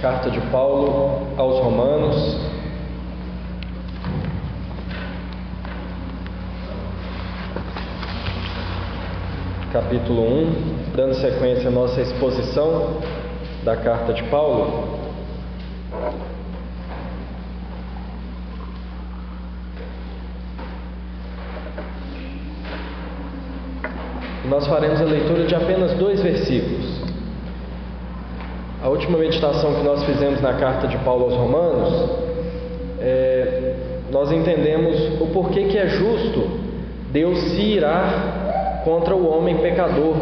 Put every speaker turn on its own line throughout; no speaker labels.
Carta de Paulo aos Romanos, capítulo 1, dando sequência à nossa exposição da carta de Paulo. Nós faremos a leitura de apenas dois versículos. A última meditação que nós fizemos na carta de Paulo aos Romanos, é, nós entendemos o porquê que é justo Deus se irar contra o homem pecador,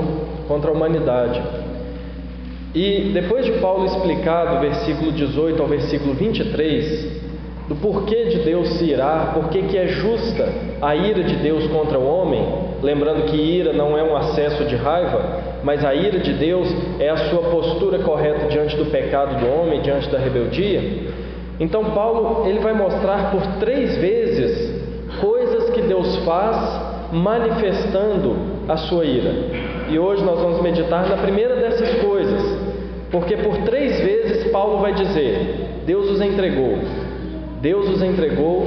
contra a humanidade. E depois de Paulo explicar do versículo 18 ao versículo 23, do porquê de Deus se irar, porquê que é justa a ira de Deus contra o homem, lembrando que ira não é um acesso de raiva, mas a ira de Deus é a sua postura correta diante do pecado do homem, diante da rebeldia. Então Paulo ele vai mostrar por três vezes coisas que Deus faz manifestando a sua ira. E hoje nós vamos meditar na primeira dessas coisas, porque por três vezes Paulo vai dizer: Deus os entregou, Deus os entregou,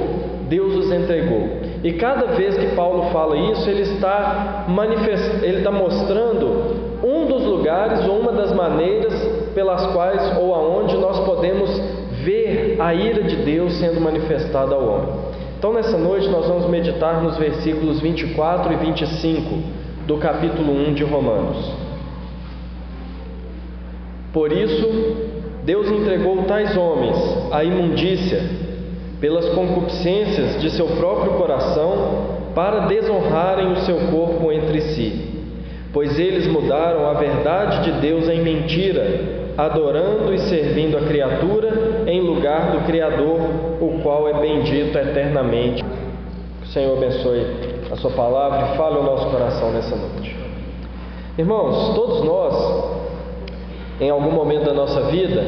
Deus os entregou. E cada vez que Paulo fala isso, ele está manifest... ele está mostrando um dos lugares ou uma das maneiras pelas quais ou aonde nós podemos ver a ira de Deus sendo manifestada ao homem. Então, nessa noite, nós vamos meditar nos versículos 24 e 25 do capítulo 1 de Romanos. Por isso, Deus entregou tais homens à imundícia pelas concupiscências de seu próprio coração, para desonrarem o seu corpo entre si. Pois eles mudaram a verdade de Deus em mentira, adorando e servindo a criatura em lugar do Criador, o qual é bendito eternamente. Que o Senhor abençoe a Sua palavra e fale o nosso coração nessa noite. Irmãos, todos nós, em algum momento da nossa vida,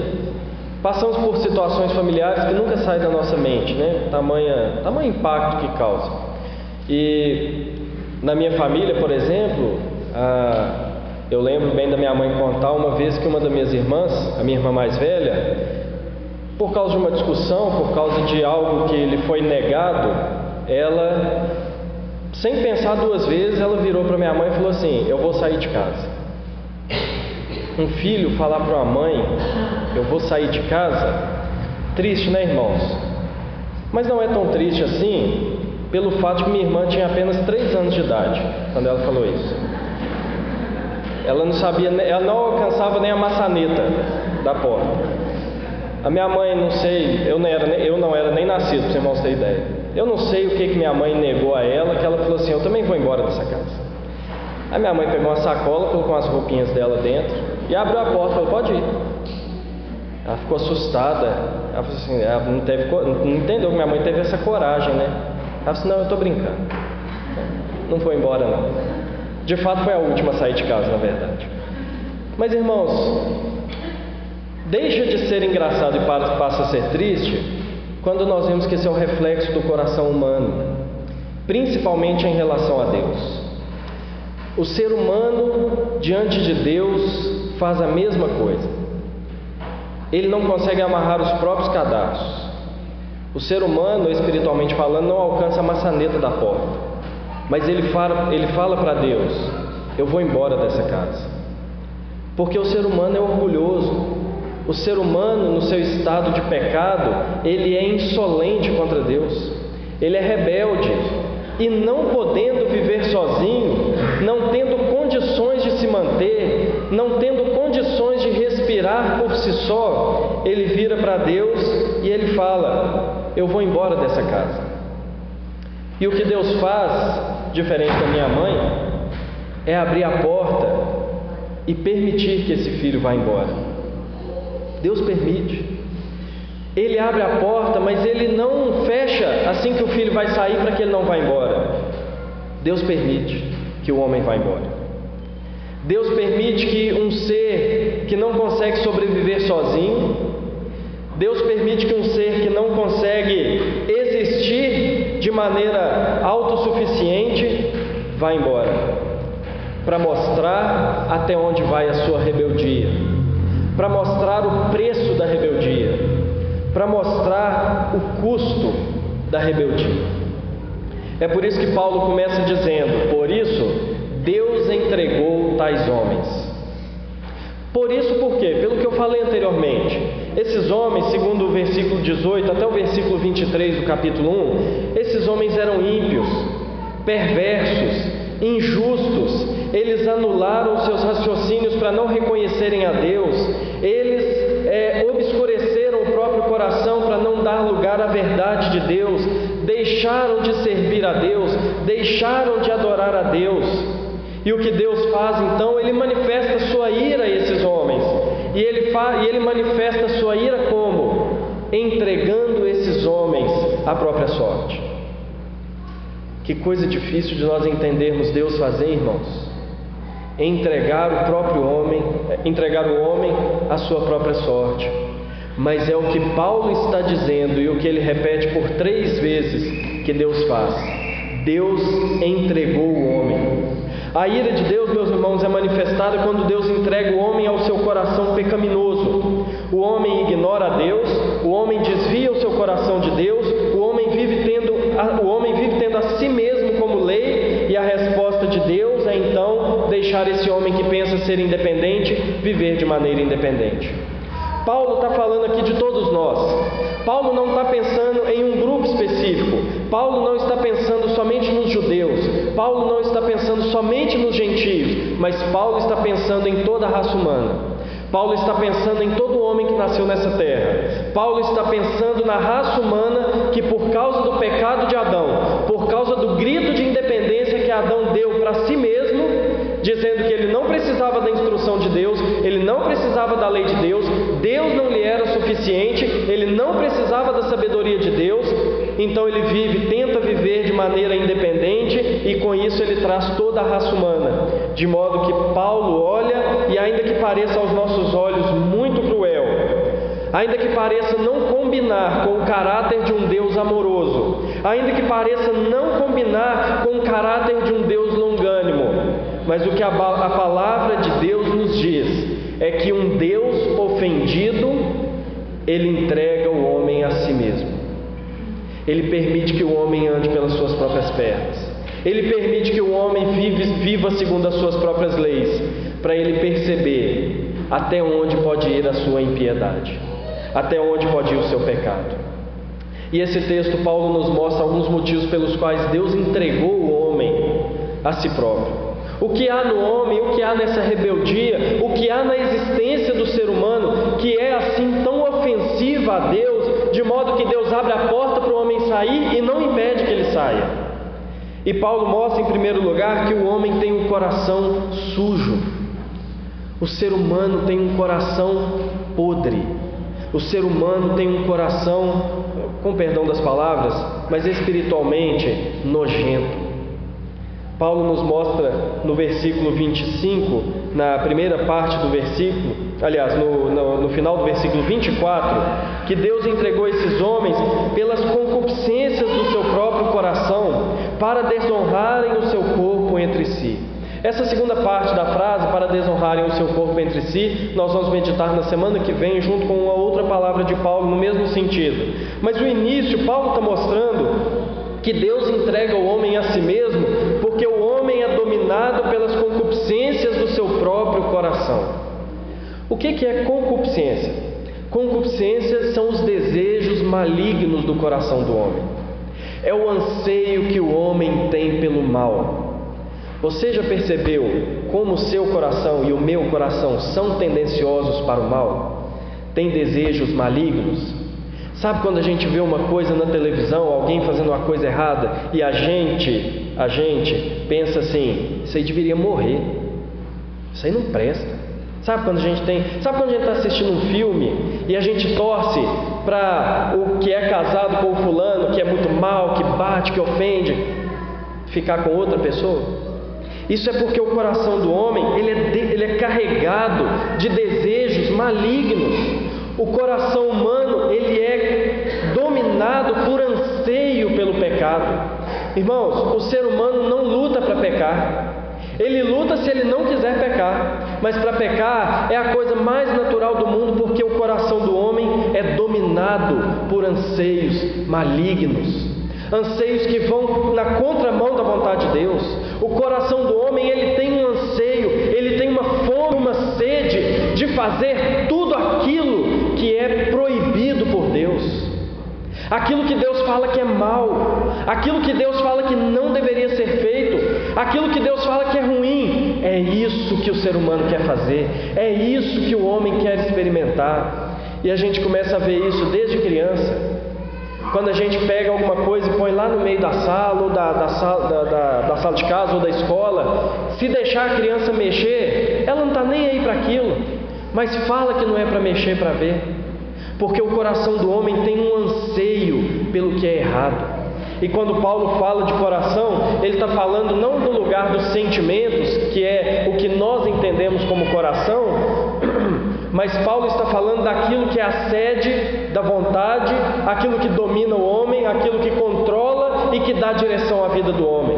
Passamos por situações familiares que nunca saem da nossa mente, né? Tamanha, tamanho impacto que causa. E na minha família, por exemplo, a, eu lembro bem da minha mãe contar uma vez que uma das minhas irmãs, a minha irmã mais velha, por causa de uma discussão, por causa de algo que lhe foi negado, ela, sem pensar duas vezes, ela virou para minha mãe e falou assim: Eu vou sair de casa um filho falar para uma mãe: Eu vou sair de casa, triste, né, irmãos? Mas não é tão triste assim, pelo fato que minha irmã tinha apenas 3 anos de idade quando ela falou isso. Ela não sabia, ela não alcançava nem a maçaneta da porta. A minha mãe, não sei, eu não era, eu não era nem nascido, para irmãos terem ideia. Eu não sei o que, que minha mãe negou a ela, que ela falou assim: Eu também vou embora dessa casa. Aí minha mãe pegou uma sacola, colocou as roupinhas dela dentro e abriu a porta e falou: Pode ir. Ela ficou assustada. Ela falou assim: ela não, teve, não entendeu que minha mãe teve essa coragem, né? Ela disse: Não, eu estou brincando. Não foi embora, não. De fato, foi a última a sair de casa, na verdade. Mas, irmãos, deixa de ser engraçado e passa a ser triste quando nós vemos que esse é o reflexo do coração humano, principalmente em relação a Deus. O ser humano, diante de Deus, faz a mesma coisa. Ele não consegue amarrar os próprios cadastros. O ser humano, espiritualmente falando, não alcança a maçaneta da porta. Mas ele fala, ele fala para Deus: Eu vou embora dessa casa. Porque o ser humano é orgulhoso. O ser humano, no seu estado de pecado, ele é insolente contra Deus. Ele é rebelde e não podendo viver sozinho, não tendo condições de se manter, não tendo condições de respirar por si só, ele vira para Deus e ele fala: Eu vou embora dessa casa. E o que Deus faz, diferente da minha mãe, é abrir a porta e permitir que esse filho vá embora. Deus permite. Ele abre a porta, mas ele não fecha assim que o filho vai sair para que ele não vá embora. Deus permite que o homem vá embora. Deus permite que um ser que não consegue sobreviver sozinho, Deus permite que um ser que não consegue existir de maneira autossuficiente vá embora, para mostrar até onde vai a sua rebeldia, para mostrar o preço da rebeldia para mostrar o custo da rebeldia. É por isso que Paulo começa dizendo: Por isso, Deus entregou tais homens. Por isso, por quê? Pelo que eu falei anteriormente. Esses homens, segundo o versículo 18 até o versículo 23 do capítulo 1, esses homens eram ímpios, perversos, injustos, eles anularam seus raciocínios para não reconhecerem a Deus, eles é, obscureceram o próprio coração para não dar lugar à verdade de Deus, deixaram de servir a Deus, deixaram de adorar a Deus. E o que Deus faz então? Ele manifesta sua ira a esses homens. E ele, e ele manifesta sua ira como? Entregando esses homens à própria sorte. Que coisa difícil de nós entendermos Deus fazer, irmãos. Entregar o próprio homem, entregar o homem à sua própria sorte. Mas é o que Paulo está dizendo e o que ele repete por três vezes que Deus faz. Deus entregou o homem. A ira de Deus, meus irmãos, é manifestada quando Deus entrega o homem ao seu coração pecaminoso. O homem ignora a Deus, o homem desvia o seu coração de Deus, o homem vive o homem vive tendo a si mesmo como lei, e a resposta de Deus é então deixar esse homem que pensa ser independente viver de maneira independente. Paulo está falando aqui de todos nós. Paulo não está pensando em um grupo específico. Paulo não está pensando somente nos judeus. Paulo não está pensando somente nos gentios. Mas Paulo está pensando em toda a raça humana. Paulo está pensando em todo homem que nasceu nessa terra. Paulo está pensando na raça humana que, por causa do pecado de Adão, por causa do grito de independência que Adão deu para si mesmo, dizendo que ele não precisava da instrução de Deus, ele não precisava da lei de Deus, Deus não lhe era suficiente, ele não precisava da sabedoria de Deus, então ele vive, tenta viver de maneira independente e com isso ele traz toda a raça humana, de modo que Paulo olha e ainda que pareça aos nossos olhos muito cruel, ainda que pareça não combinar com o caráter de um Deus amoroso, ainda que pareça não combinar com o caráter de um Deus longânimo, mas o que a, a palavra de Deus nos diz é que um Deus ofendido, ele entrega o homem a si mesmo. Ele permite que o homem ande pelas suas próprias pernas. Ele permite que o homem viva segundo as suas próprias leis, para ele perceber até onde pode ir a sua impiedade, até onde pode ir o seu pecado. E esse texto, Paulo nos mostra alguns motivos pelos quais Deus entregou o homem a si próprio. O que há no homem, o que há nessa rebeldia, o que há na existência do ser humano que é assim tão ofensiva a Deus, de modo que Deus abre a porta para o homem sair e não impede que ele saia. E Paulo mostra em primeiro lugar que o homem tem um coração sujo. O ser humano tem um coração podre. O ser humano tem um coração, com perdão das palavras, mas espiritualmente nojento. Paulo nos mostra no versículo 25, na primeira parte do versículo, aliás, no, no, no, final do versículo 24, que Deus entregou esses homens pelas concupiscências do seu próprio coração para desonrarem o seu corpo entre si. Essa segunda parte da frase, para desonrarem o seu corpo entre si, nós vamos meditar na semana que vem, junto com uma outra palavra de Paulo no mesmo sentido. Mas o início, Paulo está mostrando que Deus entrega o homem a si mesmo, dominado pelas concupiscências do seu próprio coração. O que é concupiscência? Concupiscências são os desejos malignos do coração do homem. É o anseio que o homem tem pelo mal. Você já percebeu como o seu coração e o meu coração são tendenciosos para o mal? Tem desejos malignos? Sabe quando a gente vê uma coisa na televisão, alguém fazendo uma coisa errada e a gente, a gente pensa assim, isso aí deveria morrer. Isso aí não presta. Sabe quando a gente tem, sabe quando a gente está assistindo um filme e a gente torce para o que é casado com o fulano, que é muito mal, que bate, que ofende, ficar com outra pessoa? Isso é porque o coração do homem ele é, de, ele é carregado de desejos malignos. O coração humano, ele é dominado por anseio pelo pecado. Irmãos, o ser humano não luta para pecar. Ele luta se ele não quiser pecar, mas para pecar é a coisa mais natural do mundo, porque o coração do homem é dominado por anseios malignos, anseios que vão na contramão da vontade de Deus. O coração do homem, ele tem um anseio, ele tem uma fome, uma sede de fazer tudo aquilo que é proibido por Deus. Aquilo que Deus fala que é mal, aquilo que Deus fala que não deveria ser feito, aquilo que Deus fala que é ruim, é isso que o ser humano quer fazer, é isso que o homem quer experimentar. E a gente começa a ver isso desde criança. Quando a gente pega alguma coisa e põe lá no meio da sala, ou da, da, sala, da, da, da sala de casa, ou da escola, se deixar a criança mexer, ela não está nem aí para aquilo, mas fala que não é para mexer para ver, porque o coração do homem tem um anseio pelo que é errado. E quando Paulo fala de coração, ele está falando não do lugar dos sentimentos, que é o que nós entendemos como coração, mas Paulo está falando daquilo que é a sede da vontade, aquilo que domina o homem, aquilo que controla e que dá direção à vida do homem.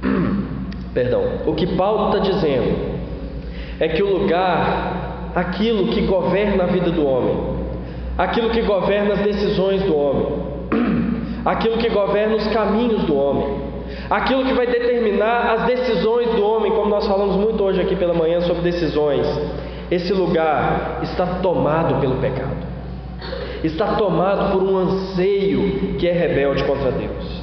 Perdão. O que Paulo está dizendo é que o lugar, aquilo que governa a vida do homem, aquilo que governa as decisões do homem, aquilo que governa os caminhos do homem, aquilo que vai determinar as decisões do homem, como nós falamos muito hoje aqui pela manhã sobre decisões. Esse lugar está tomado pelo pecado, está tomado por um anseio que é rebelde contra Deus.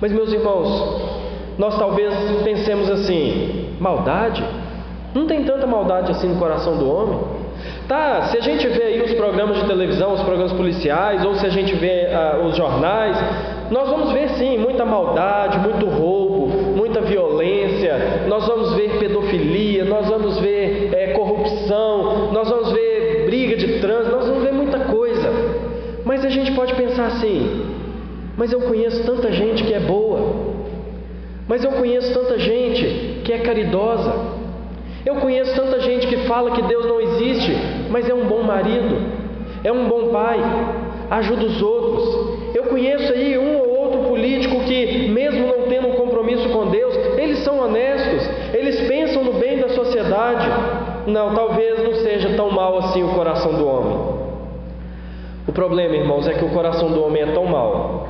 Mas, meus irmãos, nós talvez pensemos assim: maldade? Não tem tanta maldade assim no coração do homem. Tá, se a gente vê aí os programas de televisão, os programas policiais, ou se a gente vê uh, os jornais, nós vamos ver sim muita maldade, muito roubo, muita violência, nós vamos ver pedofilia, nós vamos ver é, corrupção, nós vamos ver briga de trânsito, nós vamos ver muita coisa. Mas a gente pode pensar assim: mas eu conheço tanta gente que é boa, mas eu conheço tanta gente que é caridosa, eu conheço tanta gente que fala que Deus não existe, mas é um bom marido, é um bom pai, ajuda os outros. Eu conheço aí um ou outro político que, mesmo não tendo um compromisso com Deus, eles são honestos, eles pensam no bem da sociedade. Não, talvez não seja tão mal assim o coração do homem. O problema, irmãos, é que o coração do homem é tão mal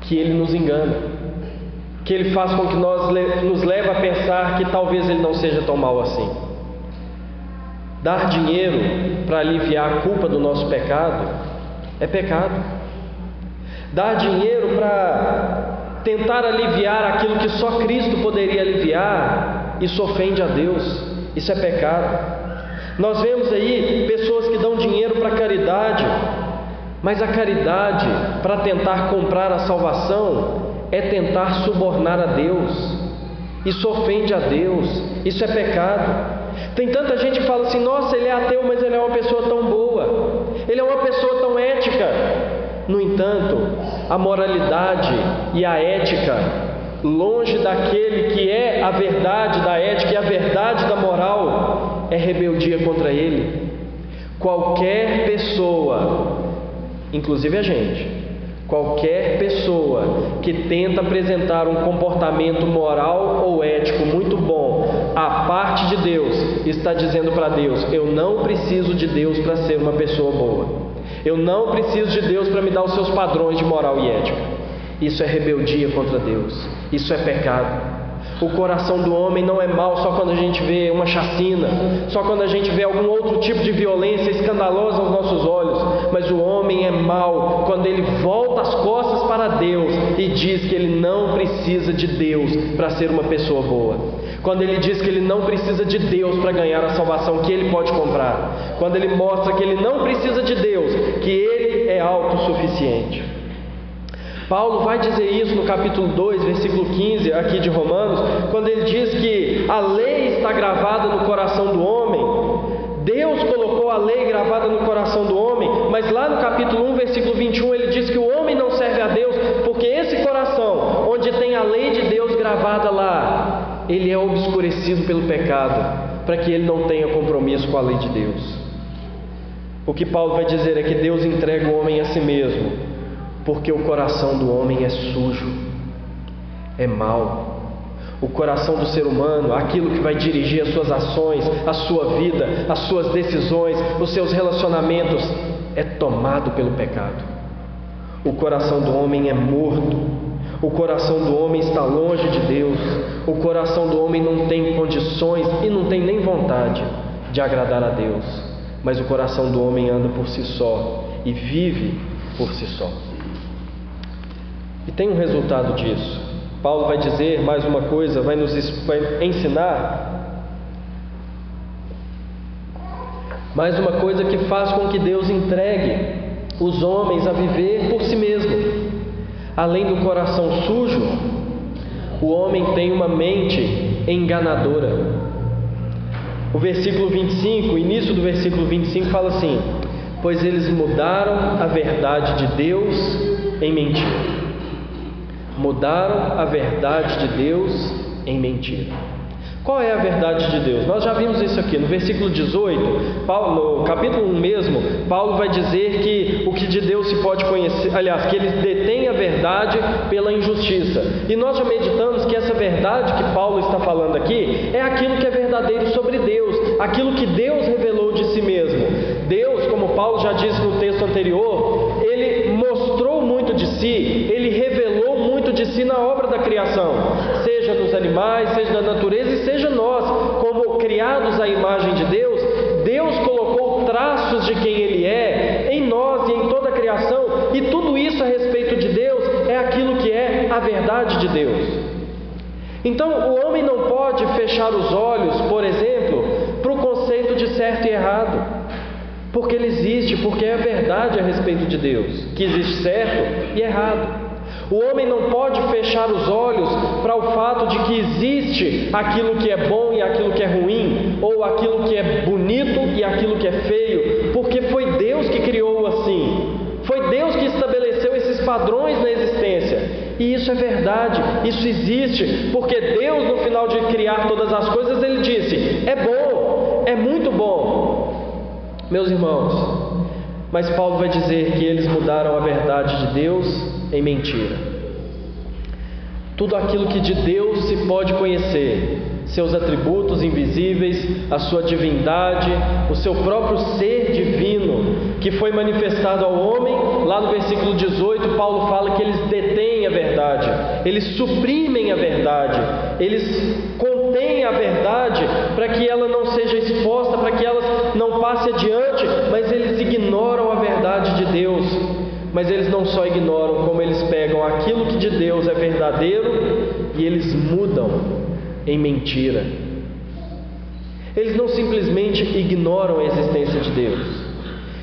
que ele nos engana, que ele faz com que nós nos leve a pensar que talvez ele não seja tão mal assim. Dar dinheiro para aliviar a culpa do nosso pecado é pecado. Dar dinheiro para tentar aliviar aquilo que só Cristo poderia aliviar, isso ofende a Deus, isso é pecado. Nós vemos aí pessoas que dão dinheiro para caridade, mas a caridade para tentar comprar a salvação é tentar subornar a Deus. Isso ofende a Deus, isso é pecado. Tem tanta gente que fala assim: nossa, ele é ateu, mas ele é uma pessoa tão boa, ele é uma pessoa tão ética. No entanto, a moralidade e a ética, longe daquele que é a verdade da ética e a verdade da moral, é rebeldia contra ele. Qualquer pessoa, inclusive a gente, Qualquer pessoa que tenta apresentar um comportamento moral ou ético muito bom a parte de Deus está dizendo para Deus: Eu não preciso de Deus para ser uma pessoa boa. Eu não preciso de Deus para me dar os seus padrões de moral e ética. Isso é rebeldia contra Deus. Isso é pecado. O coração do homem não é mau só quando a gente vê uma chacina, só quando a gente vê algum outro tipo de violência escandalosa aos nossos olhos, mas o homem é mau quando ele volta as costas para Deus e diz que ele não precisa de Deus para ser uma pessoa boa. Quando ele diz que ele não precisa de Deus para ganhar a salvação que ele pode comprar. Quando ele mostra que ele não precisa de Deus, que ele é autossuficiente. Paulo vai dizer isso no capítulo 2, versículo 15, aqui de Romanos, quando ele diz que a lei está gravada no coração do homem. Deus colocou a lei gravada no coração do homem, mas lá no capítulo 1, versículo 21, ele diz que o homem não serve a Deus, porque esse coração, onde tem a lei de Deus gravada lá, ele é obscurecido pelo pecado, para que ele não tenha compromisso com a lei de Deus. O que Paulo vai dizer é que Deus entrega o homem a si mesmo, porque o coração do homem é sujo, é mau. O coração do ser humano, aquilo que vai dirigir as suas ações, a sua vida, as suas decisões, os seus relacionamentos, é tomado pelo pecado. O coração do homem é morto, o coração do homem está longe de Deus, o coração do homem não tem condições e não tem nem vontade de agradar a Deus, mas o coração do homem anda por si só e vive por si só. E tem um resultado disso. Paulo vai dizer mais uma coisa, vai nos vai ensinar mais uma coisa que faz com que Deus entregue os homens a viver por si mesmo. Além do coração sujo, o homem tem uma mente enganadora. O versículo 25, o início do versículo 25 fala assim: Pois eles mudaram a verdade de Deus em mentira mudaram a verdade de Deus em mentira. Qual é a verdade de Deus? Nós já vimos isso aqui no versículo 18, Paulo, no capítulo 1 mesmo, Paulo vai dizer que o que de Deus se pode conhecer, aliás, que ele detém a verdade pela injustiça. E nós já meditamos que essa verdade que Paulo está falando aqui é aquilo que é verdadeiro sobre Deus, aquilo que Deus revelou de si mesmo. Deus, como Paulo já disse no texto anterior, ele mostrou muito de si, ele si na obra da criação, seja nos animais, seja na natureza e seja nós, como criados à imagem de Deus, Deus colocou traços de quem Ele é em nós e em toda a criação, e tudo isso a respeito de Deus é aquilo que é a verdade de Deus. Então, o homem não pode fechar os olhos, por exemplo, para o conceito de certo e errado. Porque ele existe, porque é a verdade a respeito de Deus, que existe certo e errado. O homem não pode fechar os olhos para o fato de que existe aquilo que é bom e aquilo que é ruim, ou aquilo que é bonito e aquilo que é feio, porque foi Deus que criou assim. Foi Deus que estabeleceu esses padrões na existência. E isso é verdade, isso existe, porque Deus, no final de criar todas as coisas, ele disse: é bom, é muito bom. Meus irmãos, mas Paulo vai dizer que eles mudaram a verdade de Deus em mentira. Tudo aquilo que de Deus se pode conhecer, seus atributos invisíveis, a sua divindade, o seu próprio ser divino, que foi manifestado ao homem, lá no versículo 18, Paulo fala que eles detêm a verdade, eles suprimem a verdade, eles contêm a verdade para que ela não seja exposta, para que ela não passe adiante, mas eles ignoram a verdade de Deus mas eles não só ignoram, como eles pegam aquilo que de Deus é verdadeiro e eles mudam em mentira. Eles não simplesmente ignoram a existência de Deus.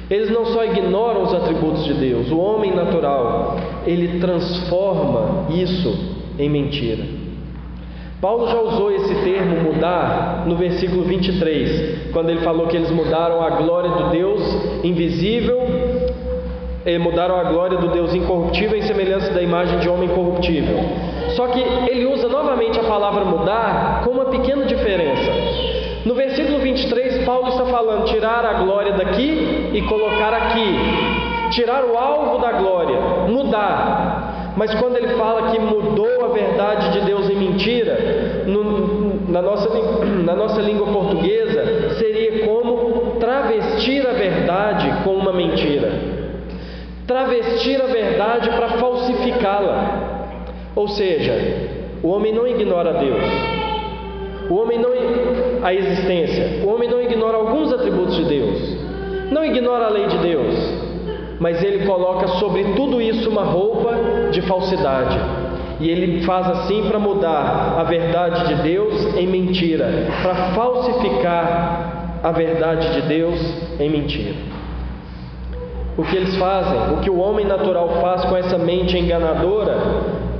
Eles não só ignoram os atributos de Deus, o homem natural, ele transforma isso em mentira. Paulo já usou esse termo mudar no versículo 23, quando ele falou que eles mudaram a glória do Deus invisível mudaram a glória do Deus incorruptível em semelhança da imagem de homem corruptível. Só que ele usa novamente a palavra mudar com uma pequena diferença. No versículo 23, Paulo está falando tirar a glória daqui e colocar aqui. Tirar o alvo da glória, mudar. Mas quando ele fala que mudou a verdade de Deus em mentira, no, na, nossa, na nossa língua portuguesa, seria como travestir a verdade com uma mentira travestir a verdade para falsificá-la. Ou seja, o homem não ignora Deus, o homem não a existência, o homem não ignora alguns atributos de Deus, não ignora a lei de Deus, mas ele coloca sobre tudo isso uma roupa de falsidade. E ele faz assim para mudar a verdade de Deus em mentira, para falsificar a verdade de Deus em mentira o que eles fazem, o que o homem natural faz com essa mente enganadora,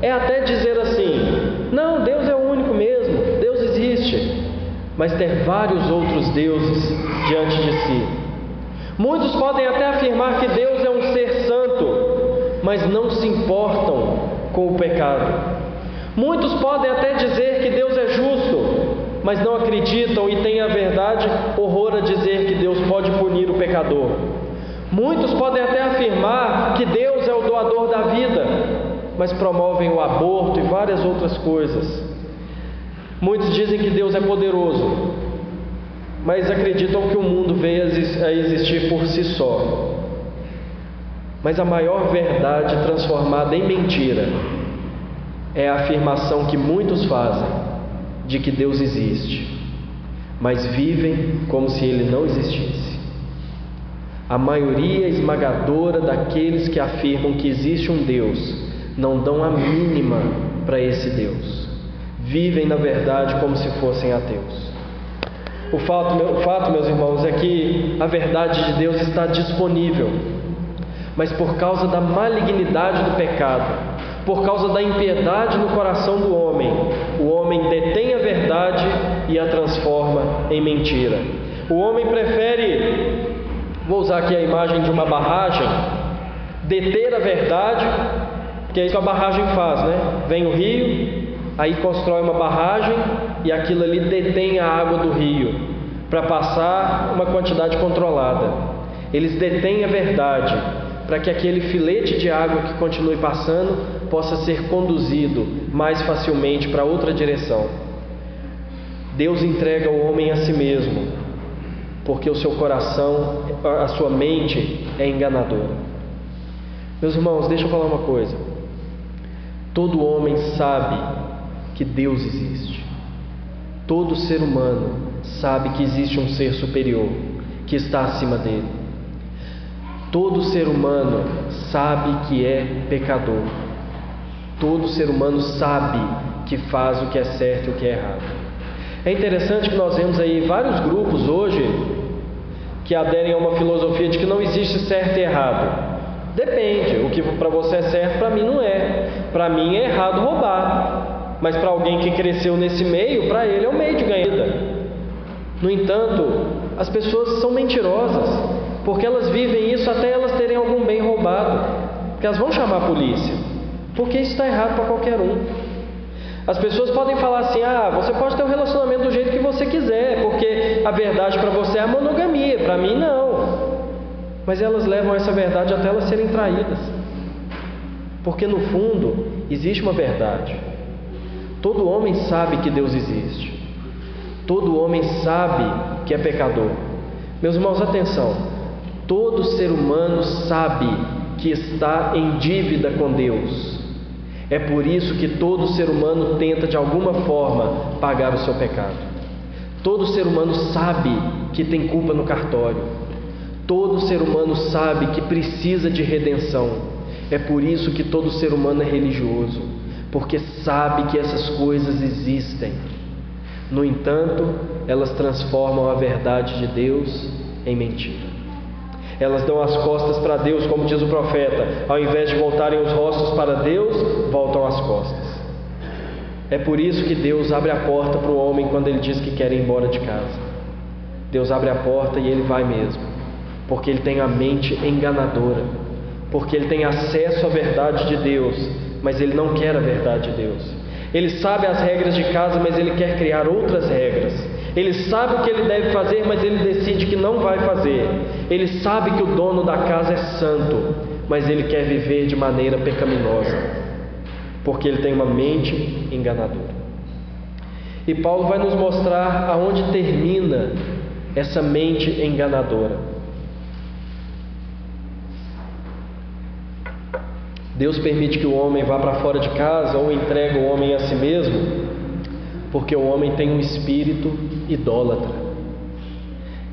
é até dizer assim: não, Deus é o único mesmo, Deus existe, mas ter vários outros deuses diante de si. Muitos podem até afirmar que Deus é um ser santo, mas não se importam com o pecado. Muitos podem até dizer que Deus é justo, mas não acreditam e têm a verdade horror a dizer que Deus pode punir o pecador. Muitos podem até afirmar que Deus é o doador da vida, mas promovem o aborto e várias outras coisas. Muitos dizem que Deus é poderoso, mas acreditam que o mundo veio a existir por si só. Mas a maior verdade transformada em mentira é a afirmação que muitos fazem de que Deus existe, mas vivem como se ele não existisse. A maioria esmagadora daqueles que afirmam que existe um Deus não dão a mínima para esse Deus. Vivem, na verdade, como se fossem ateus. O fato, o fato, meus irmãos, é que a verdade de Deus está disponível, mas por causa da malignidade do pecado, por causa da impiedade no coração do homem, o homem detém a verdade e a transforma em mentira. O homem prefere, vou usar aqui a imagem de uma barragem, deter a verdade, que é isso que a barragem faz, né? Vem o rio, aí constrói uma barragem e aquilo ali detém a água do rio para passar uma quantidade controlada. Eles detêm a verdade para que aquele filete de água que continue passando possa ser conduzido mais facilmente para outra direção. Deus entrega o homem a si mesmo, porque o seu coração, a sua mente é enganadora. Meus irmãos, deixa eu falar uma coisa. Todo homem sabe que Deus existe. Todo ser humano sabe que existe um ser superior que está acima dele. Todo ser humano sabe que é pecador. Todo ser humano sabe que faz o que é certo e o que é errado. É interessante que nós vemos aí vários grupos hoje que aderem a uma filosofia de que não existe certo e errado. Depende, o que para você é certo, para mim não é. Para mim é errado roubar, mas para alguém que cresceu nesse meio, para ele é o meio de ganhar. No entanto, as pessoas são mentirosas porque elas vivem isso até elas terem algum bem roubado, porque elas vão chamar a polícia, porque isso está errado para qualquer um. As pessoas podem falar assim: ah, você pode ter um relacionamento do jeito que você quiser, porque a verdade para você é a monogamia, para mim não. Mas elas levam essa verdade até elas serem traídas, porque no fundo existe uma verdade. Todo homem sabe que Deus existe, todo homem sabe que é pecador. Meus irmãos, atenção. Todo ser humano sabe que está em dívida com Deus. É por isso que todo ser humano tenta de alguma forma pagar o seu pecado. Todo ser humano sabe que tem culpa no cartório. Todo ser humano sabe que precisa de redenção. É por isso que todo ser humano é religioso, porque sabe que essas coisas existem. No entanto, elas transformam a verdade de Deus em mentira. Elas dão as costas para Deus, como diz o profeta. Ao invés de voltarem os rostos para Deus, voltam as costas. É por isso que Deus abre a porta para o homem quando ele diz que quer ir embora de casa. Deus abre a porta e ele vai mesmo, porque ele tem a mente enganadora, porque ele tem acesso à verdade de Deus, mas ele não quer a verdade de Deus. Ele sabe as regras de casa, mas ele quer criar outras regras. Ele sabe o que ele deve fazer, mas ele decide que não vai fazer. Ele sabe que o dono da casa é santo, mas ele quer viver de maneira pecaminosa, porque ele tem uma mente enganadora. E Paulo vai nos mostrar aonde termina essa mente enganadora. Deus permite que o homem vá para fora de casa ou entrega o homem a si mesmo porque o homem tem um espírito idólatra.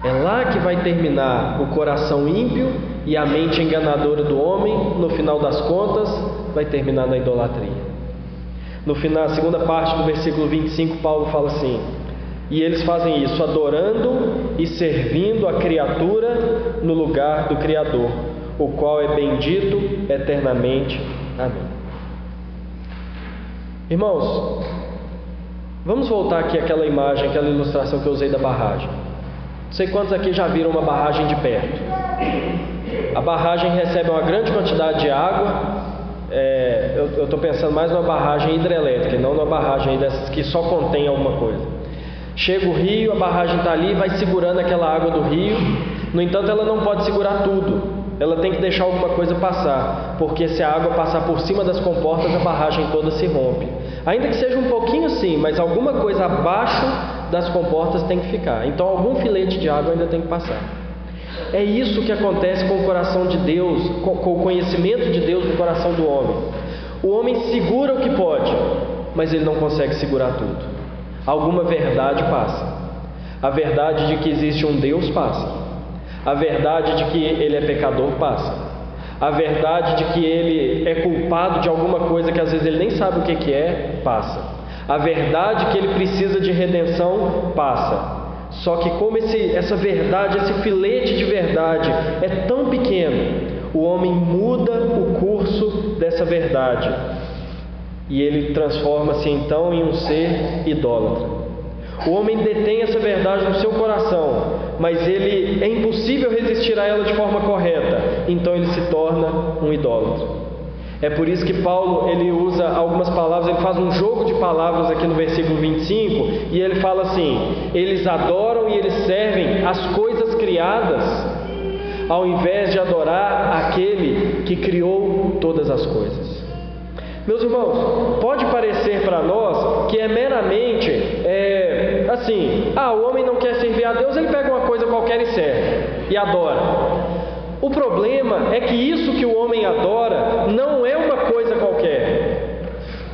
É lá que vai terminar o coração ímpio e a mente enganadora do homem, no final das contas, vai terminar na idolatria. No final, na segunda parte do versículo 25, Paulo fala assim: E eles fazem isso adorando e servindo a criatura no lugar do Criador, o qual é bendito eternamente. Amém. Irmãos, Vamos voltar aqui àquela imagem, aquela ilustração que eu usei da barragem. Não sei quantos aqui já viram uma barragem de perto. A barragem recebe uma grande quantidade de água. É, eu estou pensando mais numa barragem hidrelétrica, não numa barragem dessas que só contém alguma coisa. Chega o rio, a barragem está ali, vai segurando aquela água do rio. No entanto, ela não pode segurar tudo. Ela tem que deixar alguma coisa passar, porque se a água passar por cima das comportas, a barragem toda se rompe. Ainda que seja um pouquinho sim, mas alguma coisa abaixo das comportas tem que ficar. Então algum filete de água ainda tem que passar. É isso que acontece com o coração de Deus, com, o conhecimento de Deus no coração do homem. O homem segura o que pode, mas ele não consegue segurar tudo. Alguma verdade passa. A verdade de que existe um Deus passa. A verdade de que ele é pecador passa. A verdade de que ele é culpado de alguma coisa que às vezes ele nem sabe o que, é, passa. A verdade que ele precisa de redenção, passa. Só que, como esse, essa verdade, esse filete de verdade é tão pequeno, o homem muda o curso dessa verdade e ele transforma-se então em um ser idólatra. O homem detém essa verdade no seu coração, mas ele é impossível resistir a ela de forma correta, então ele se torna um idólatra. É por isso que Paulo ele usa algumas palavras, ele faz um jogo de palavras aqui no versículo 25 e ele fala assim: eles adoram e eles servem as coisas criadas, ao invés de adorar aquele que criou todas as coisas. Meus irmãos, pode parecer para nós que é meramente é, assim: ah, o homem não quer servir a Deus, ele pega uma coisa qualquer e serve, e adora. O problema é que isso que o homem adora não é uma coisa qualquer,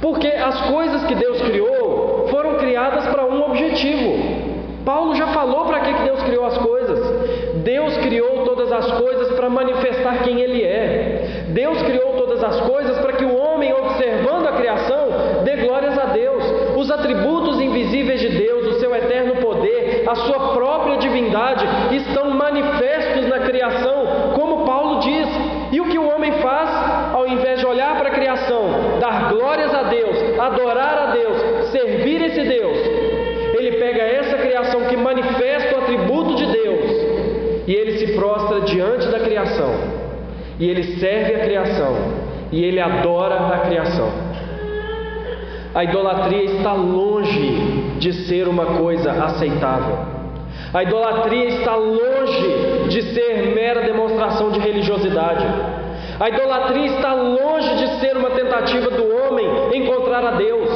porque as coisas que Deus criou foram criadas para um objetivo. Paulo já falou para que Deus criou as coisas. Deus criou todas as coisas para manifestar quem Ele é. Deus criou todas as coisas para que o homem, observando a criação, dê glórias a Deus. Os atributos invisíveis de Deus, o seu eterno poder, a sua própria divindade estão manifestos na criação, como Paulo diz. E o que o homem faz, ao invés de olhar para a criação, dar glórias a Deus, adorar a Deus, servir esse Deus, ele pega essa criação que manifesta o atributo de Deus e ele se prostra diante da criação, e ele serve a criação, e ele adora a criação. A idolatria está longe de ser uma coisa aceitável. A idolatria está longe de ser mera demonstração de religiosidade. A idolatria está longe de ser uma tentativa do homem encontrar a Deus.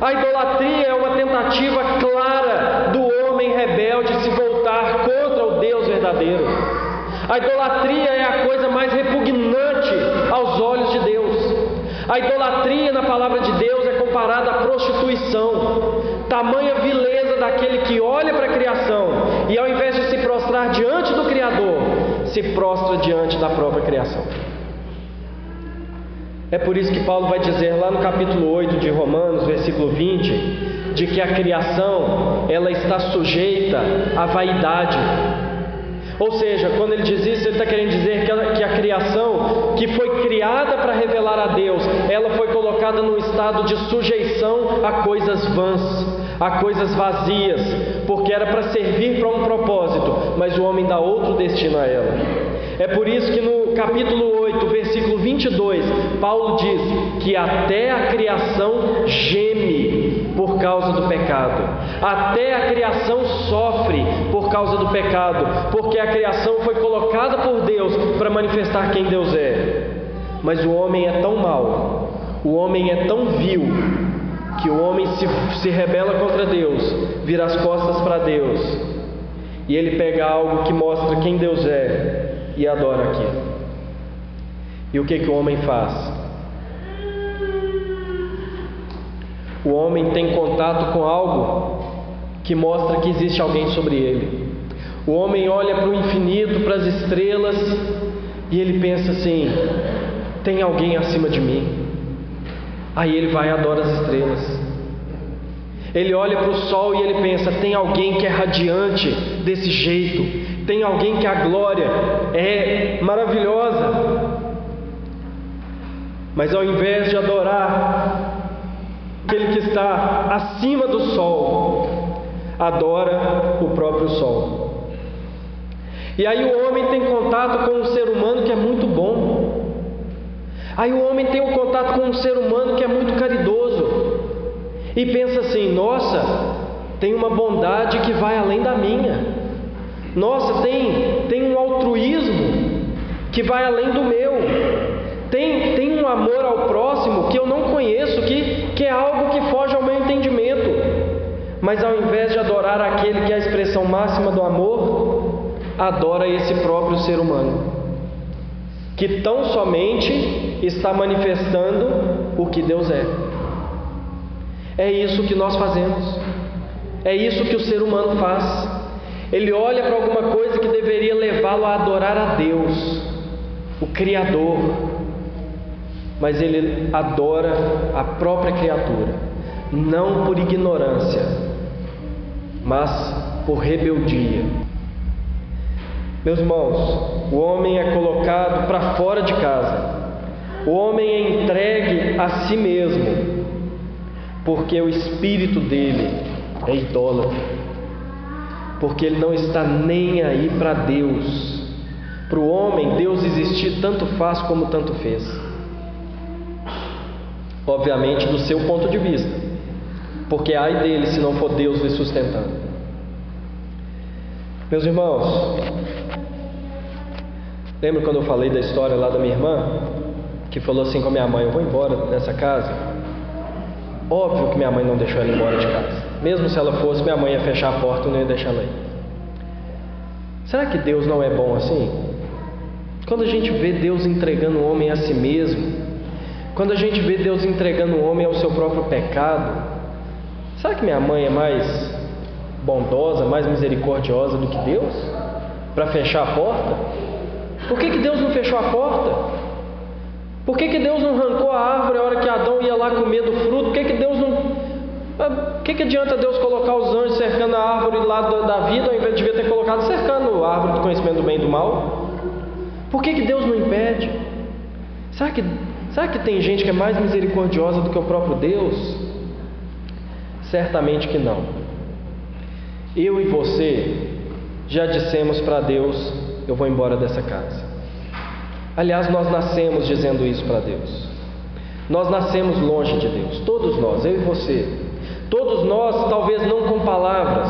A idolatria é uma tentativa clara do homem rebelde se voltar contra o Deus verdadeiro. A idolatria é a coisa mais repugnante aos olhos de Deus. A idolatria na palavra de Deus é comparada à prostituição, tamanha vileza daquele que olha para a criação e ao invés de se prostrar diante do Criador, se prostra diante da própria criação. É por isso que Paulo vai dizer lá no capítulo 8 de Romanos, versículo 20, de que a criação ela está sujeita à vaidade. Ou seja, quando ele diz isso, ele está querendo dizer que a, que a criação, que foi criada para revelar a Deus, ela foi colocada num estado de sujeição a coisas vãs, a coisas vazias, porque era para servir para um propósito, mas o homem dá outro destino a ela. É por isso que no capítulo 8, versículo 22, Paulo diz que até a criação geme por causa do pecado, até a criação sofre por causa do pecado, porque a criação foi colocada por Deus para manifestar quem Deus é. Mas o homem é tão mau, o homem é tão vil, que o homem se, se rebela contra Deus, vira as costas para Deus, e ele pega algo que mostra quem Deus é e adora aquilo. E o que, que o homem faz? O homem tem contato com algo que mostra que existe alguém sobre ele. O homem olha para o infinito, para as estrelas, e ele pensa assim: tem alguém acima de mim. Aí ele vai e adora as estrelas. Ele olha para o sol e ele pensa: tem alguém que é radiante desse jeito, tem alguém que a glória é maravilhosa. Mas ao invés de adorar aquele que está acima do sol, adora o próprio sol. E aí o homem tem contato com um ser humano que é muito bom. Aí o homem tem um contato com um ser humano que é muito caridoso. E pensa assim: nossa, tem uma bondade que vai além da minha. Nossa, tem, tem um altruísmo que vai além do meu. Tem, tem um amor ao próximo que eu não conheço, que, que é algo que foge ao meu entendimento. Mas ao invés de adorar aquele que é a expressão máxima do amor, adora esse próprio ser humano, que tão somente está manifestando o que Deus é. É isso que nós fazemos, é isso que o ser humano faz. Ele olha para alguma coisa que deveria levá-lo a adorar a Deus, o Criador, mas ele adora a própria criatura, não por ignorância, mas por rebeldia. Meus irmãos, o homem é colocado para fora de casa, o homem é entregue a si mesmo, porque o espírito dele é idólatra porque ele não está nem aí para Deus. Para o homem, Deus existir tanto faz como tanto fez. Obviamente, do seu ponto de vista, porque ai dele se não for Deus lhe sustentando. Meus irmãos, lembra quando eu falei da história lá da minha irmã, que falou assim com a minha mãe: Eu vou embora dessa casa? Óbvio que minha mãe não deixou ela embora de casa. Mesmo se ela fosse, minha mãe ia fechar a porta e não ia deixar ela ir. Será que Deus não é bom assim? Quando a gente vê Deus entregando o homem a si mesmo, quando a gente vê Deus entregando o homem ao seu próprio pecado, será que minha mãe é mais bondosa, mais misericordiosa do que Deus? Para fechar a porta? Por que, que Deus não fechou a porta? Por que, que Deus não arrancou a árvore a hora que Adão ia lá comer do fruto? Por que, que Deus não o que, que adianta Deus colocar os anjos cercando a árvore lá da vida, ao invés de ter colocado cercando a árvore do conhecimento do bem e do mal? Por que, que Deus não impede? Será que, será que tem gente que é mais misericordiosa do que o próprio Deus? Certamente que não. Eu e você já dissemos para Deus: Eu vou embora dessa casa. Aliás, nós nascemos dizendo isso para Deus. Nós nascemos longe de Deus, todos nós, eu e você. Todos nós, talvez não com palavras,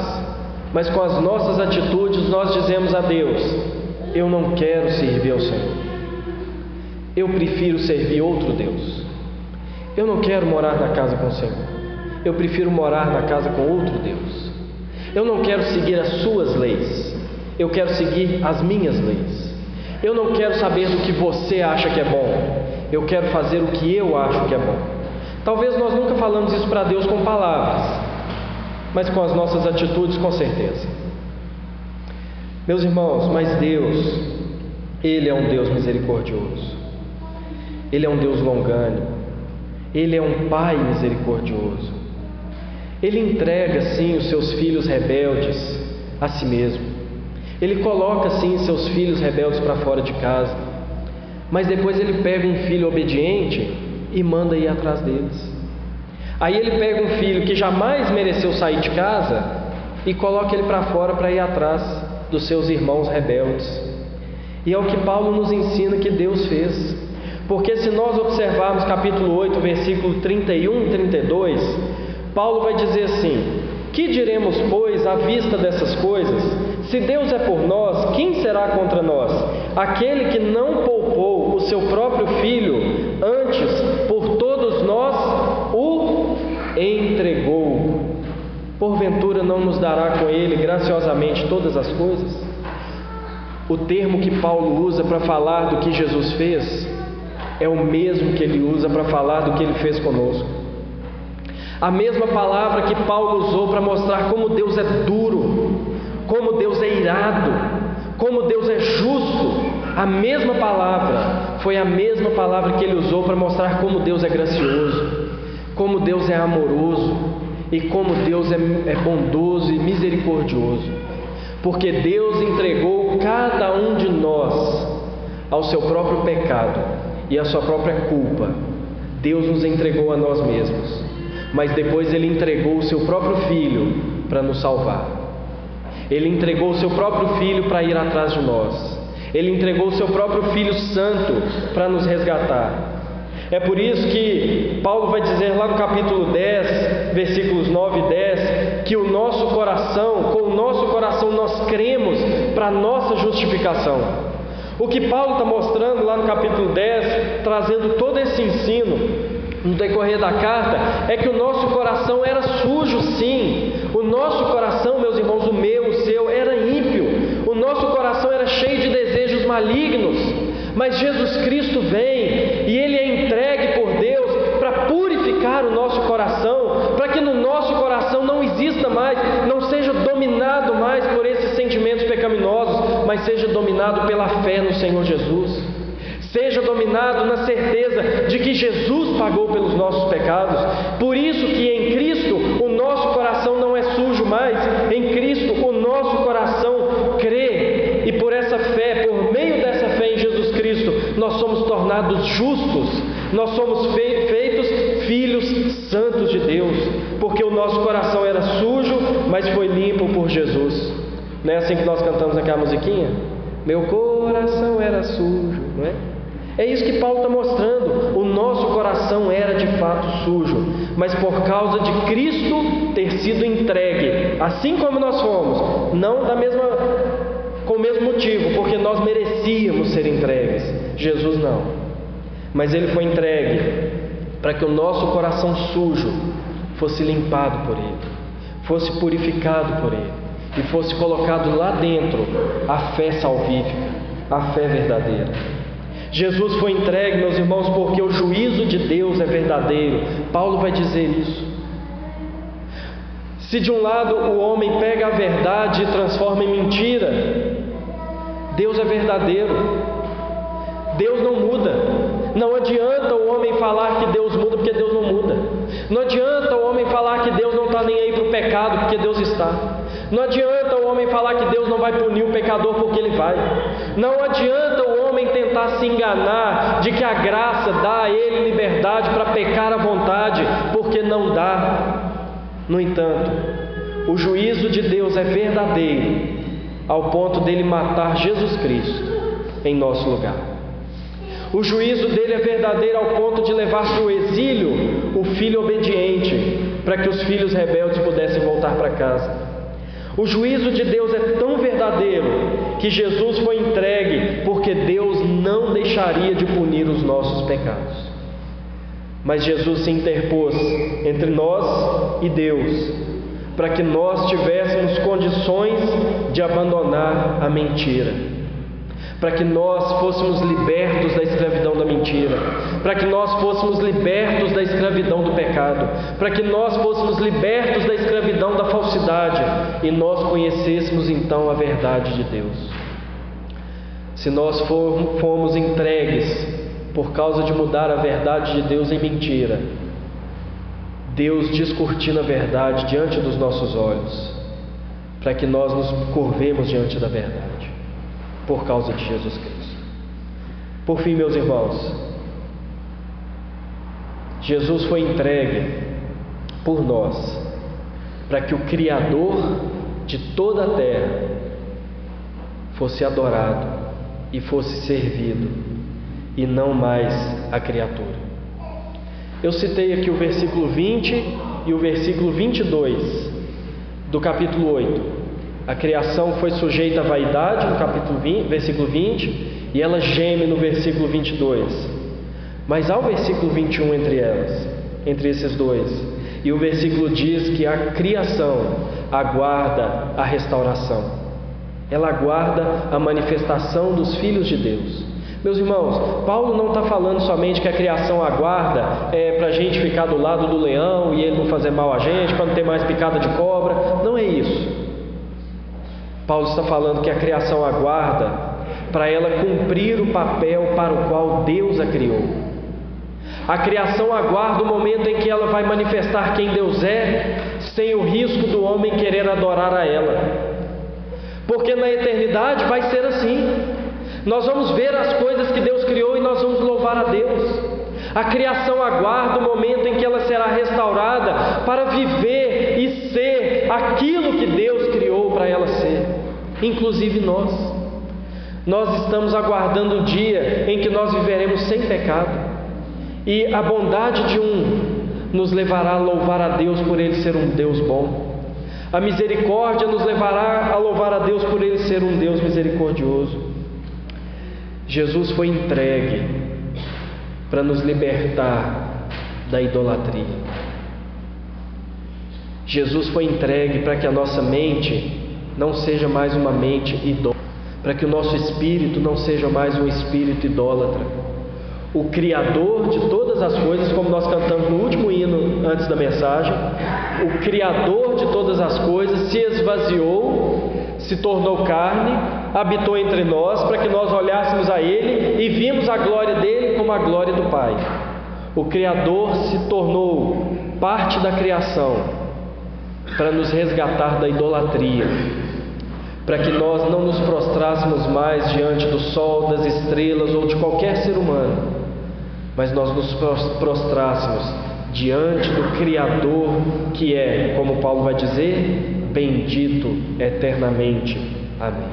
mas com as nossas atitudes, nós dizemos a Deus: Eu não quero servir ao Senhor. Eu prefiro servir outro Deus. Eu não quero morar na casa com o Senhor. Eu prefiro morar na casa com outro Deus. Eu não quero seguir as suas leis. Eu quero seguir as minhas leis. Eu não quero saber do que você acha que é bom. Eu quero fazer o que eu acho que é bom. Talvez nós nunca falamos isso para Deus com palavras, mas com as nossas atitudes, com certeza. Meus irmãos, mas Deus, Ele é um Deus misericordioso, Ele é um Deus longânimo, Ele é um Pai misericordioso. Ele entrega, sim, os seus filhos rebeldes a si mesmo. Ele coloca, sim, seus filhos rebeldes para fora de casa. Mas depois ele pega um filho obediente e manda ir atrás deles. Aí ele pega um filho que jamais mereceu sair de casa e coloca ele para fora para ir atrás dos seus irmãos rebeldes. E é o que Paulo nos ensina que Deus fez. Porque se nós observarmos capítulo 8, versículo 31 e 32, Paulo vai dizer assim: Que diremos, pois, à vista dessas coisas? Se Deus é por nós, quem será contra nós? Aquele que não poupou o seu próprio filho, antes por todos nós o entregou. Porventura não nos dará com ele graciosamente todas as coisas? O termo que Paulo usa para falar do que Jesus fez é o mesmo que ele usa para falar do que ele fez conosco. A mesma palavra que Paulo usou para mostrar como Deus é duro, como Deus é irado, como Deus é justo. A mesma palavra foi a mesma palavra que ele usou para mostrar como Deus é gracioso, como Deus é amoroso e como Deus é, é bondoso e misericordioso. Porque Deus entregou cada um de nós ao seu próprio pecado e à sua própria culpa. Deus nos entregou a nós mesmos, mas depois Ele entregou o seu próprio Filho para nos salvar. Ele entregou o seu próprio filho para ir atrás de nós. Ele entregou o seu próprio Filho Santo para nos resgatar. É por isso que Paulo vai dizer lá no capítulo 10, versículos 9 e 10, que o nosso coração, com o nosso coração nós cremos para a nossa justificação. O que Paulo está mostrando lá no capítulo 10, trazendo todo esse ensino, no decorrer da carta é que o nosso coração era sujo, sim. O nosso coração, meus irmãos, o meu, o seu, era ímpio. O nosso coração era cheio de desejos malignos. Mas Jesus Cristo vem e ele é entregue por Deus para purificar o nosso coração, para que no nosso coração não exista mais, não seja dominado mais por esses sentimentos pecaminosos, mas seja dominado pela fé no Senhor Jesus. Seja dominado na certeza de que Jesus pagou pelos nossos pecados. Por isso que em Cristo o nosso coração não é sujo mais. Em Cristo o nosso coração crê. E por essa fé, por meio dessa fé em Jesus Cristo, nós somos tornados justos. Nós somos feitos filhos santos de Deus, porque o nosso coração era sujo, mas foi limpo por Jesus. Não é assim que nós cantamos aquela musiquinha? Meu coração era sujo, não é? É isso que Paulo está mostrando. O nosso coração era de fato sujo, mas por causa de Cristo ter sido entregue, assim como nós fomos, não da mesma com o mesmo motivo, porque nós merecíamos ser entregues. Jesus não. Mas ele foi entregue para que o nosso coração sujo fosse limpado por ele, fosse purificado por ele e fosse colocado lá dentro a fé salvífica, a fé verdadeira. Jesus foi entregue, meus irmãos, porque o juízo de Deus é verdadeiro. Paulo vai dizer isso. Se de um lado o homem pega a verdade e transforma em mentira, Deus é verdadeiro. Deus não muda. Não adianta o homem falar que Deus muda, porque Deus não muda. Não adianta o homem falar que Deus não está nem aí para o pecado, porque Deus está. Não adianta o homem falar que Deus não vai punir o pecador, porque ele vai. Não adianta o homem tentar se enganar de que a graça dá a ele liberdade para pecar à vontade, porque não dá. No entanto, o juízo de Deus é verdadeiro, ao ponto dele matar Jesus Cristo em nosso lugar. O juízo dele é verdadeiro ao ponto de levar para o exílio o filho obediente, para que os filhos rebeldes pudessem voltar para casa. O juízo de Deus é tão verdadeiro que Jesus foi entregue porque Deus não deixaria de punir os nossos pecados. Mas Jesus se interpôs entre nós e Deus, para que nós tivéssemos condições de abandonar a mentira para que nós fôssemos libertos da escravidão da mentira, para que nós fôssemos libertos da escravidão do pecado, para que nós fôssemos libertos da escravidão da falsidade e nós conhecêssemos então a verdade de Deus. Se nós formos entregues por causa de mudar a verdade de Deus em mentira, Deus descortina a verdade diante dos nossos olhos, para que nós nos curvemos diante da verdade por causa de Jesus Cristo. Por fim, meus irmãos, Jesus foi entregue por nós para que o Criador de toda a terra fosse adorado e fosse servido e não mais a criatura. Eu citei aqui o versículo 20 e o versículo 22 do capítulo 8. A criação foi sujeita à vaidade, no capítulo 20, versículo 20, e ela geme no versículo 22. Mas há o versículo 21 entre elas, entre esses dois. E o versículo diz que a criação aguarda a restauração. Ela aguarda a manifestação dos filhos de Deus. Meus irmãos, Paulo não está falando somente que a criação aguarda é, para a gente ficar do lado do leão e ele não fazer mal a gente, para não ter mais picada de cobra. Não é isso. Paulo está falando que a criação aguarda para ela cumprir o papel para o qual Deus a criou. A criação aguarda o momento em que ela vai manifestar quem Deus é, sem o risco do homem querer adorar a ela. Porque na eternidade vai ser assim. Nós vamos ver as coisas que Deus criou e nós vamos louvar a Deus. A criação aguarda o momento em que ela será restaurada para viver e ser aquilo que Deus criou para ela ser inclusive nós. Nós estamos aguardando o dia em que nós viveremos sem pecado, e a bondade de um nos levará a louvar a Deus por Ele ser um Deus bom. A misericórdia nos levará a louvar a Deus por Ele ser um Deus misericordioso. Jesus foi entregue para nos libertar da idolatria. Jesus foi entregue para que a nossa mente não seja mais uma mente idólatra, para que o nosso espírito não seja mais um espírito idólatra. O Criador de todas as coisas, como nós cantamos no último hino antes da mensagem, o Criador de todas as coisas se esvaziou, se tornou carne, habitou entre nós, para que nós olhássemos a Ele e vimos a glória dele como a glória do Pai. O Criador se tornou parte da criação para nos resgatar da idolatria, para que nós não nos prostrássemos mais diante do sol, das estrelas ou de qualquer ser humano, mas nós nos prostrássemos diante do Criador que é, como Paulo vai dizer, bendito eternamente. Amém.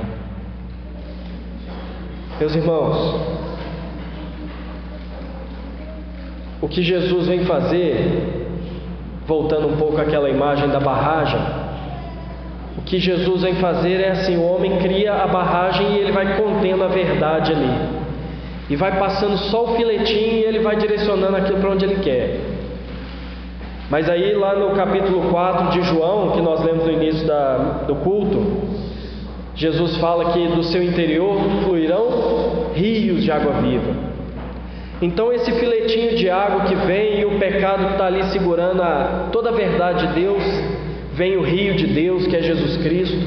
Meus irmãos, o que Jesus vem fazer Voltando um pouco àquela imagem da barragem, o que Jesus vem fazer é assim: o homem cria a barragem e ele vai contendo a verdade ali, e vai passando só o filetinho e ele vai direcionando aquilo para onde ele quer. Mas aí, lá no capítulo 4 de João, que nós lemos no início da, do culto, Jesus fala que do seu interior fluirão rios de água viva. Então, esse filetinho de água que vem e o pecado está ali segurando a, toda a verdade de Deus, vem o rio de Deus, que é Jesus Cristo,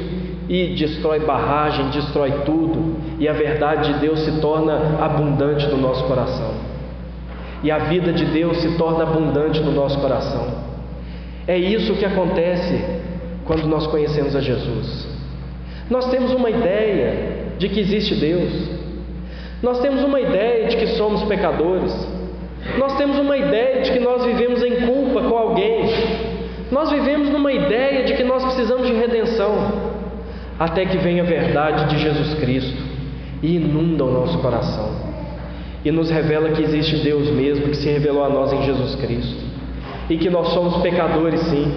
e destrói barragem, destrói tudo, e a verdade de Deus se torna abundante no nosso coração. E a vida de Deus se torna abundante no nosso coração. É isso que acontece quando nós conhecemos a Jesus. Nós temos uma ideia de que existe Deus, nós temos uma ideia de que somos pecadores. Nós temos uma ideia de que nós vivemos em culpa com alguém. Nós vivemos numa ideia de que nós precisamos de redenção. Até que venha a verdade de Jesus Cristo e inunda o nosso coração. E nos revela que existe Deus mesmo que se revelou a nós em Jesus Cristo. E que nós somos pecadores, sim,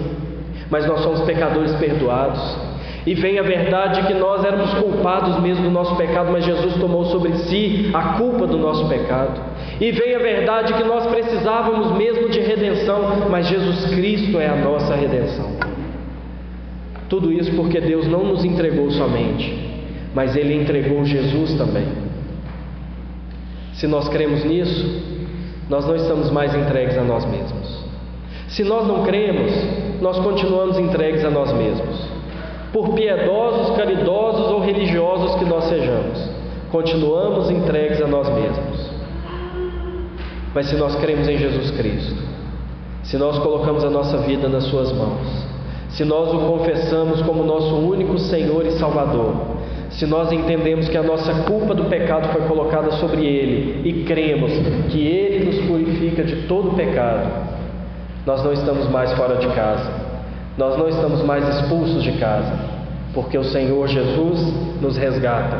mas nós somos pecadores perdoados e vem a verdade que nós éramos culpados mesmo do nosso pecado, mas Jesus tomou sobre si a culpa do nosso pecado. E vem a verdade que nós precisávamos mesmo de redenção, mas Jesus Cristo é a nossa redenção. Tudo isso porque Deus não nos entregou somente, mas Ele entregou Jesus também. Se nós cremos nisso, nós não estamos mais entregues a nós mesmos. Se nós não cremos, nós continuamos entregues a nós mesmos por piedosos, caridosos ou religiosos que nós sejamos, continuamos entregues a nós mesmos. Mas se nós cremos em Jesus Cristo, se nós colocamos a nossa vida nas Suas mãos, se nós o confessamos como nosso único Senhor e Salvador, se nós entendemos que a nossa culpa do pecado foi colocada sobre Ele e cremos que Ele nos purifica de todo pecado, nós não estamos mais fora de casa, nós não estamos mais expulsos de casa, porque o Senhor Jesus nos resgata,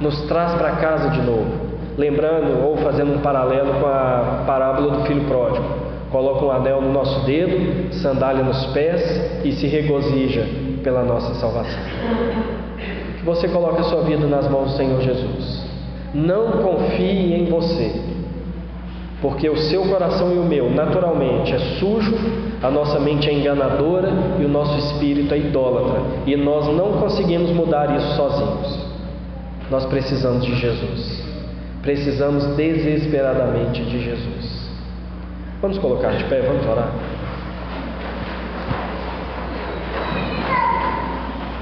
nos traz para casa de novo. Lembrando ou fazendo um paralelo com a parábola do filho pródigo. Coloca um anel no nosso dedo, sandália nos pés e se regozija pela nossa salvação. Que você coloque a sua vida nas mãos do Senhor Jesus. Não confie em você, porque o seu coração e o meu, naturalmente, é sujo, a nossa mente é enganadora e o nosso espírito é idólatra, e nós não conseguimos mudar isso sozinhos. Nós precisamos de Jesus, precisamos desesperadamente de Jesus. Vamos colocar de pé, vamos orar.